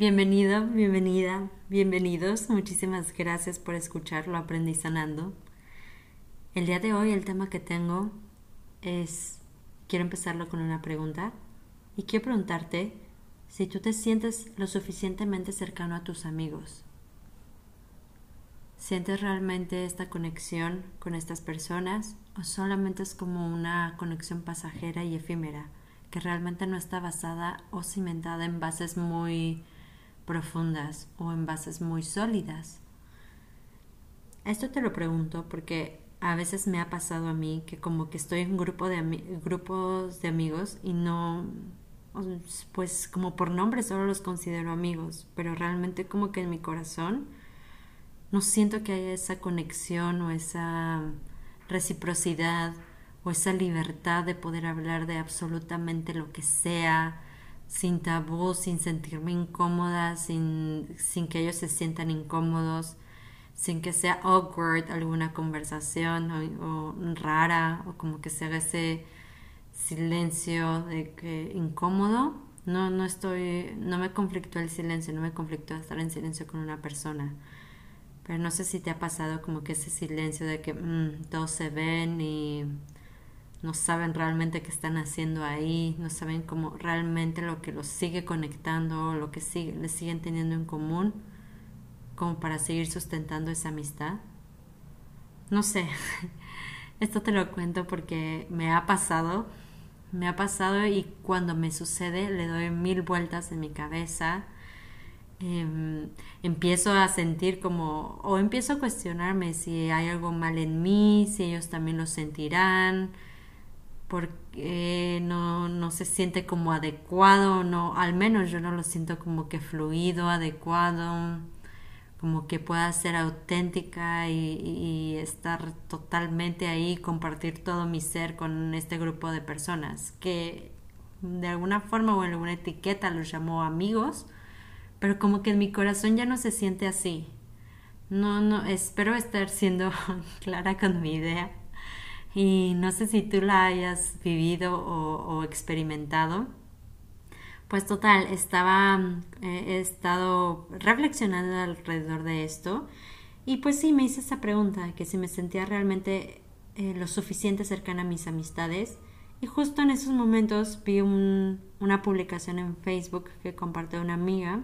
Bienvenido, bienvenida, bienvenidos. Muchísimas gracias por escuchar Lo Aprendí Sanando. El día de hoy el tema que tengo es, quiero empezarlo con una pregunta y quiero preguntarte si tú te sientes lo suficientemente cercano a tus amigos. ¿Sientes realmente esta conexión con estas personas o solamente es como una conexión pasajera y efímera que realmente no está basada o cimentada en bases muy profundas o en bases muy sólidas. Esto te lo pregunto porque a veces me ha pasado a mí que como que estoy en grupo de grupos de amigos y no pues como por nombre solo los considero amigos, pero realmente como que en mi corazón no siento que haya esa conexión o esa reciprocidad o esa libertad de poder hablar de absolutamente lo que sea, sin tabú, sin sentirme incómoda, sin, sin que ellos se sientan incómodos, sin que sea awkward alguna conversación o, rara o como que se haga ese silencio de que incómodo. No, no estoy, no me conflictó el silencio, no me conflictó estar en silencio con una persona. Pero no sé si te ha pasado como que ese silencio de que mm, todos se ven y no saben realmente qué están haciendo ahí, no saben cómo realmente lo que los sigue conectando, lo que sigue, les siguen teniendo en común, como para seguir sustentando esa amistad. No sé, esto te lo cuento porque me ha pasado, me ha pasado y cuando me sucede le doy mil vueltas en mi cabeza. Em, empiezo a sentir como, o empiezo a cuestionarme si hay algo mal en mí, si ellos también lo sentirán, porque no, no se siente como adecuado, no, al menos yo no lo siento como que fluido, adecuado, como que pueda ser auténtica y, estar totalmente ahí, compartir todo mi ser con este grupo de personas que de alguna forma o en alguna etiqueta los llamó amigos, pero como que en mi corazón ya no se siente así. No, no, espero estar siendo clara con mi idea y no sé si tú la hayas vivido o, experimentado. Pues total, estaba, eh, he estado reflexionando alrededor de esto y pues sí, me hice esa pregunta, que si me sentía realmente eh, lo suficiente cercana a mis amistades. Y justo en esos momentos vi una publicación en Facebook que compartió una amiga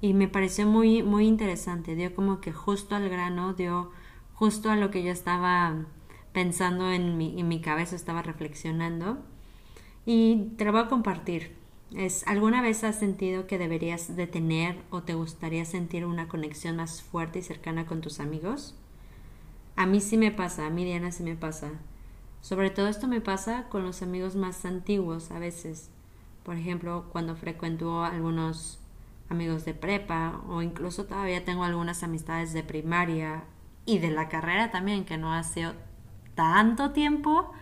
y me pareció muy, muy interesante. Dio como que justo al grano, dio justo a lo que yo estaba pensando en mi, en mi cabeza, estaba reflexionando y te lo voy a compartir. Es, ¿Alguna vez has sentido que deberías de tener o te gustaría sentir una conexión más fuerte y cercana con tus amigos? A mí sí me pasa, a mí Diana sí me pasa. Sobre todo esto me pasa con los amigos más antiguos a veces. Por ejemplo, cuando frecuento algunos amigos de prepa o incluso todavía tengo algunas amistades de primaria y de la carrera también que no ha sido tanto tiempo,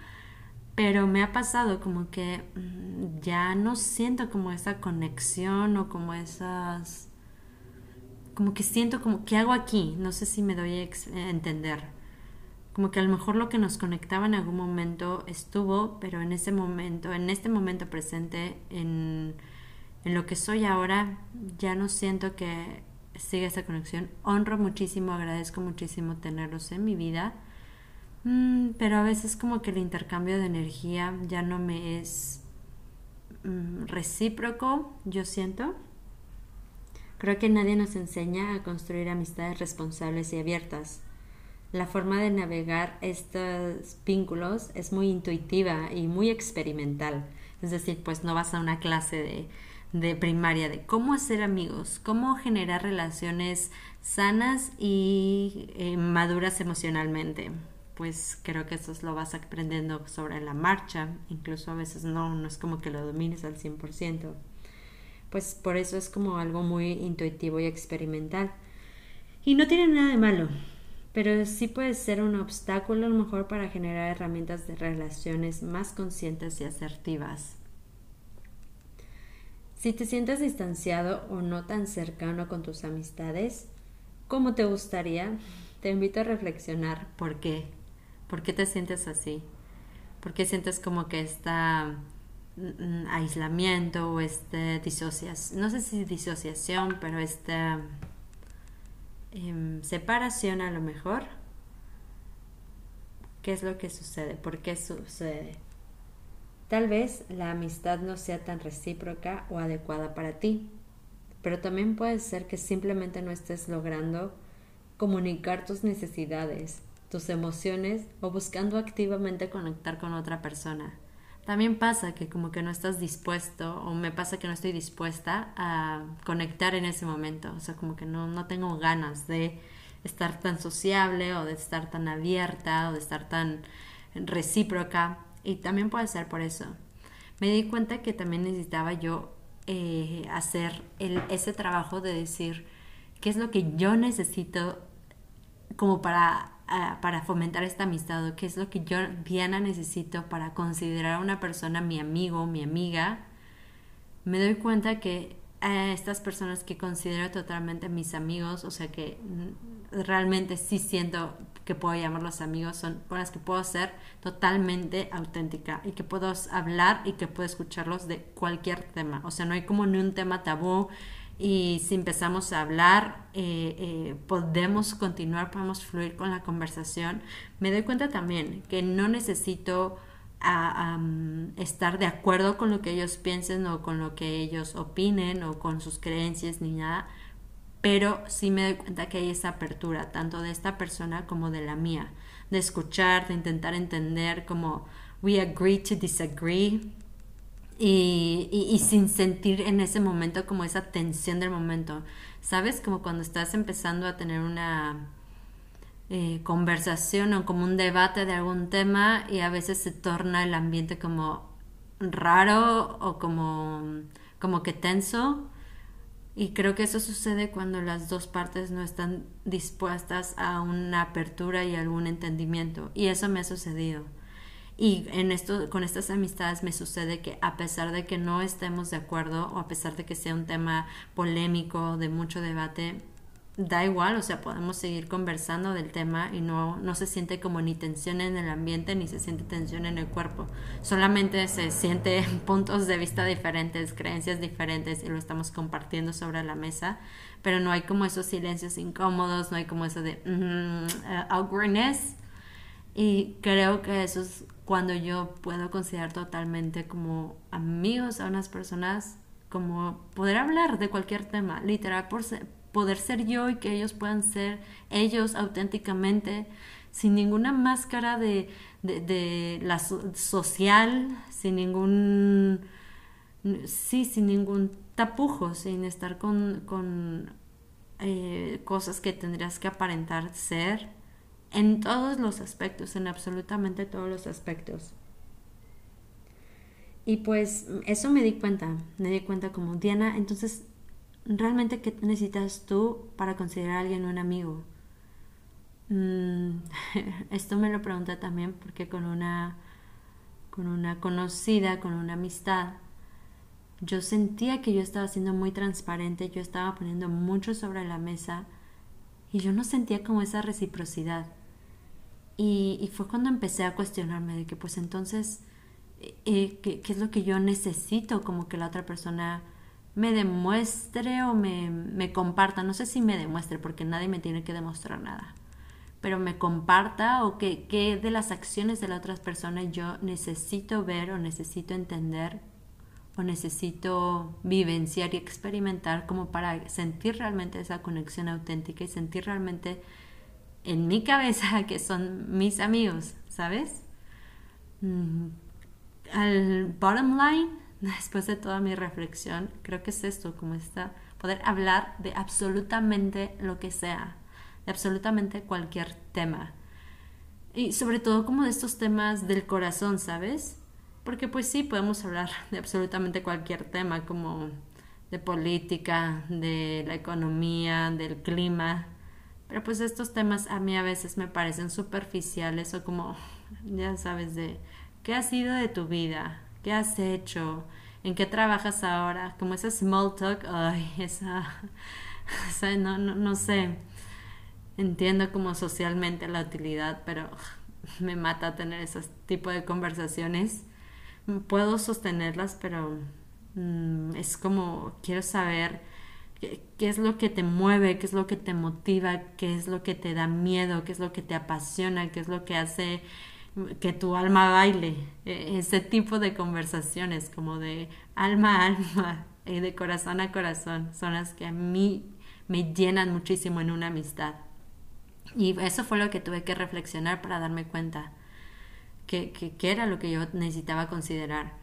pero me ha pasado como que mm, ya no siento como esa conexión o como esas como que siento como ¿qué hago aquí? No sé si me doy a entender. Como que a lo mejor lo que nos conectaba en algún momento estuvo, pero en ese momento, en este momento presente, en, en lo que soy ahora, ya no siento que siga esa conexión. Honro muchísimo, agradezco muchísimo tenerlos en mi vida Mm, pero a veces como que el intercambio de energía ya no me es mm, recíproco, yo siento. Creo que nadie nos enseña a construir amistades responsables y abiertas. La forma de navegar estos vínculos es muy intuitiva y muy experimental. Es decir, pues no vas a una clase de, de primaria de cómo hacer amigos, cómo generar relaciones sanas y eh, maduras emocionalmente pues creo que eso lo vas aprendiendo sobre la marcha, incluso a veces no, no es como que lo domines al 100%. Pues por eso es como algo muy intuitivo y experimental. Y no tiene nada de malo, pero sí puede ser un obstáculo a lo mejor para generar herramientas de relaciones más conscientes y asertivas. Si te sientes distanciado o no tan cercano con tus amistades, como te gustaría, te invito a reflexionar por qué ¿Por qué te sientes así? ¿Por qué sientes como que esta mm, aislamiento o este disociación, no sé si disociación, pero este em, separación a lo mejor. ¿Qué es lo que sucede? ¿Por qué sucede? Tal vez la amistad no sea tan recíproca o adecuada para ti, pero también puede ser que simplemente no estés logrando comunicar tus necesidades, tus emociones o buscando activamente conectar con otra persona. También pasa que como que no estás dispuesto o me pasa que no estoy dispuesta a conectar en ese momento, o sea, como que no, no tengo ganas de estar tan sociable o de estar tan abierta o de estar tan recíproca y también puede ser por eso. Me di cuenta que también necesitaba yo eh, hacer ese trabajo de decir qué es lo que yo necesito como para, ah, para fomentar esta amistad o qué es lo que yo, Diana, necesito para considerar a una persona mi amigo, mi amiga. Me doy cuenta que a estas personas que considero totalmente mis amigos, o sea que realmente sí siento que puedo llamarlos amigos, son con las que puedo ser totalmente auténtica y que puedo hablar y que puedo escucharlos de cualquier tema. O sea, no hay como ni un tema tabú y si empezamos a hablar, eh, eh, podemos continuar, podemos fluir con la conversación. Me doy cuenta también que no necesito a, estar de acuerdo con lo que ellos piensen o con lo que ellos opinen o con sus creencias ni nada, pero sí me doy cuenta que hay esa apertura, tanto de esta persona como de la mía, de escuchar, de intentar entender como we agree to disagree y, sin sentir en ese momento como esa tensión del momento, ¿sabes? Como cuando estás empezando a tener una eh, conversación o como un debate de algún tema y a veces se torna el ambiente como raro o como, como que tenso. Y creo que eso sucede cuando las dos partes no están dispuestas a una apertura y algún entendimiento. Y eso me ha sucedido. Y en esto, con estas amistades me sucede que a pesar de que no estemos de acuerdo o a pesar de que sea un tema polémico, de mucho debate, da igual, o sea, podemos seguir conversando del tema y no, no se siente como ni tensión en el ambiente ni se siente tensión en el cuerpo. Solamente se siente puntos de vista diferentes, creencias diferentes y lo estamos compartiendo sobre la mesa, pero no hay como esos silencios incómodos, no hay como eso de mm, awkwardness. Y creo que eso es cuando yo puedo considerar totalmente como amigos a unas personas, como poder hablar de cualquier tema, literal, por poder ser yo y que ellos puedan ser ellos auténticamente, sin ninguna máscara de, de, la social, sin ningún, sí, sin ningún tapujo, sin estar con, con eh, cosas que tendrías que aparentar ser en todos los aspectos, en absolutamente todos los aspectos. Y pues eso me di cuenta, me di cuenta como Diana, entonces realmente qué necesitas tú para considerar a alguien un amigo. Mm, esto me lo pregunté también porque con una, con una conocida, con una amistad, yo sentía que yo estaba siendo muy transparente, yo estaba poniendo mucho sobre la mesa y yo no sentía como esa reciprocidad. Y, y fue cuando empecé a cuestionarme de que pues entonces, eh, ¿qué, ¿qué, es lo que yo necesito como que la otra persona me demuestre o me, me comparta, no sé si me demuestre porque nadie me tiene que demostrar nada, pero me comparta o que, que de las acciones de la otra persona yo necesito ver o necesito entender o necesito vivenciar y experimentar como para sentir realmente esa conexión auténtica y sentir realmente en mi cabeza que son mis amigos, ¿sabes? Mm, al bottom line después de toda mi reflexión, creo que es esto, como está, poder hablar de absolutamente lo que sea, de absolutamente cualquier tema. Y sobre todo como de estos temas del corazón, ¿sabes? Porque pues sí, podemos hablar de absolutamente cualquier tema, como de política, de la economía, del clima. Pero pues estos temas a mí a veces me parecen superficiales o como, ya sabes, de qué ha sido de tu vida, ¿Qué has hecho? ¿En qué trabajas ahora? Como ese small talk, ay, esa, no, no, no sé. Entiendo como socialmente la utilidad, pero me mata tener ese tipo de conversaciones. puedo sostenerlas, pero mm, es como quiero saber qué, es lo que te mueve, qué es lo que te motiva, qué es lo que te da miedo, qué es lo que te apasiona, qué es lo que hace que tu alma baile. E, ese tipo de conversaciones, como de alma a alma y de corazón a corazón, son las que a mí me llenan muchísimo en una amistad. Y eso fue lo que tuve que reflexionar para darme cuenta que, que, era lo que yo necesitaba considerar.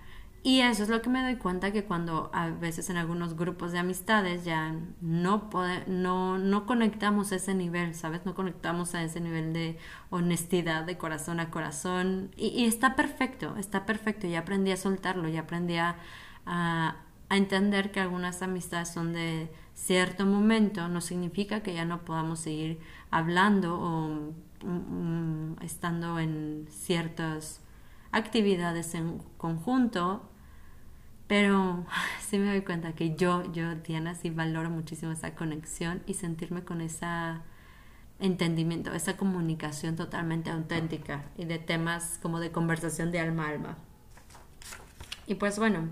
Y eso es lo que me doy cuenta que cuando a veces en algunos grupos de amistades ya no, no, no conectamos a ese nivel, ¿sabes? No conectamos a ese nivel de honestidad, de corazón a corazón. Y, está perfecto, está perfecto. Ya aprendí a soltarlo, ya aprendí a, a entender que algunas amistades son de cierto momento, no significa que ya no podamos seguir hablando o Mm, estando en ciertas actividades en conjunto, pero sí me doy cuenta que yo, yo, Diana, sí valoro muchísimo esa conexión y sentirme con ese entendimiento, esa comunicación totalmente auténtica y de temas como de conversación de alma a alma. Y pues bueno,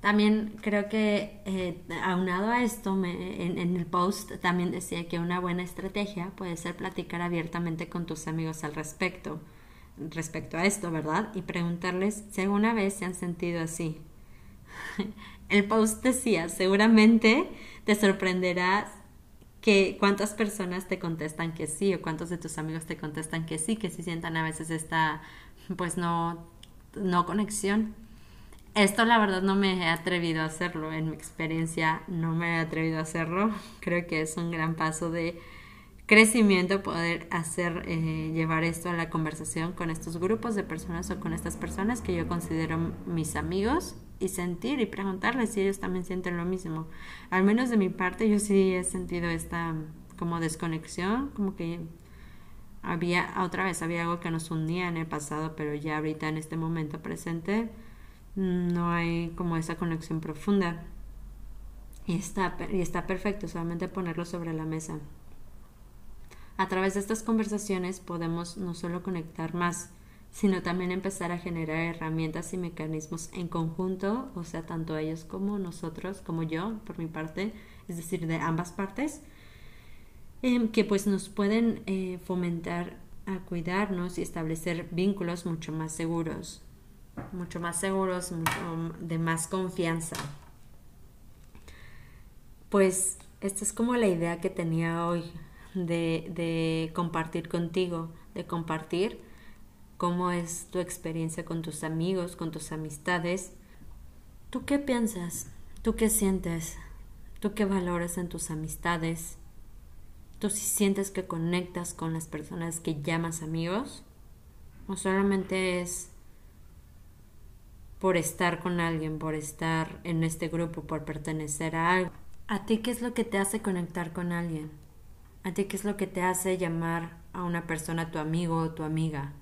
también creo que eh, aunado a esto, me, en, el post también decía que una buena estrategia puede ser platicar abiertamente con tus amigos al respecto, respecto a esto, ¿verdad? Y preguntarles si alguna vez se han sentido así. el post decía, seguramente te sorprenderás que cuántas personas te contestan que sí o cuántos de tus amigos te contestan que sí, que sí sientan a veces esta, pues no, no conexión esto la verdad no me he atrevido a hacerlo, en mi experiencia no me he atrevido a hacerlo. Creo que es un gran paso de crecimiento poder hacer, eh, llevar esto a la conversación con estos grupos de personas o con estas personas que yo considero mis amigos y sentir y preguntarles si ellos también sienten lo mismo. Al menos de mi parte yo sí he sentido esta como desconexión, como que había otra vez había algo que nos unía en el pasado, pero ya ahorita en este momento presente no hay como esa conexión profunda. Y está, y está perfecto, solamente ponerlo sobre la mesa. A través de estas conversaciones podemos no solo conectar más, sino también empezar a generar herramientas y mecanismos en conjunto, o sea, tanto ellos como nosotros, como yo, por mi parte, es decir, de ambas partes, em, que pues nos pueden eh, fomentar a cuidarnos y establecer vínculos mucho más seguros mucho más seguros, mucho de más confianza. Pues esta es como la idea que tenía hoy de, compartir contigo, de compartir cómo es tu experiencia con tus amigos, con tus amistades. ¿Tú qué piensas? ¿Tú qué sientes? ¿Tú qué valoras en tus amistades? ¿Tú si sientes que conectas con las personas que llamas amigos? ¿O solamente es por estar con alguien, por estar en este grupo, por pertenecer a algo. ¿A ti qué es lo que te hace conectar con alguien? ¿A ti qué es lo que te hace llamar a una persona tu amigo o tu amiga?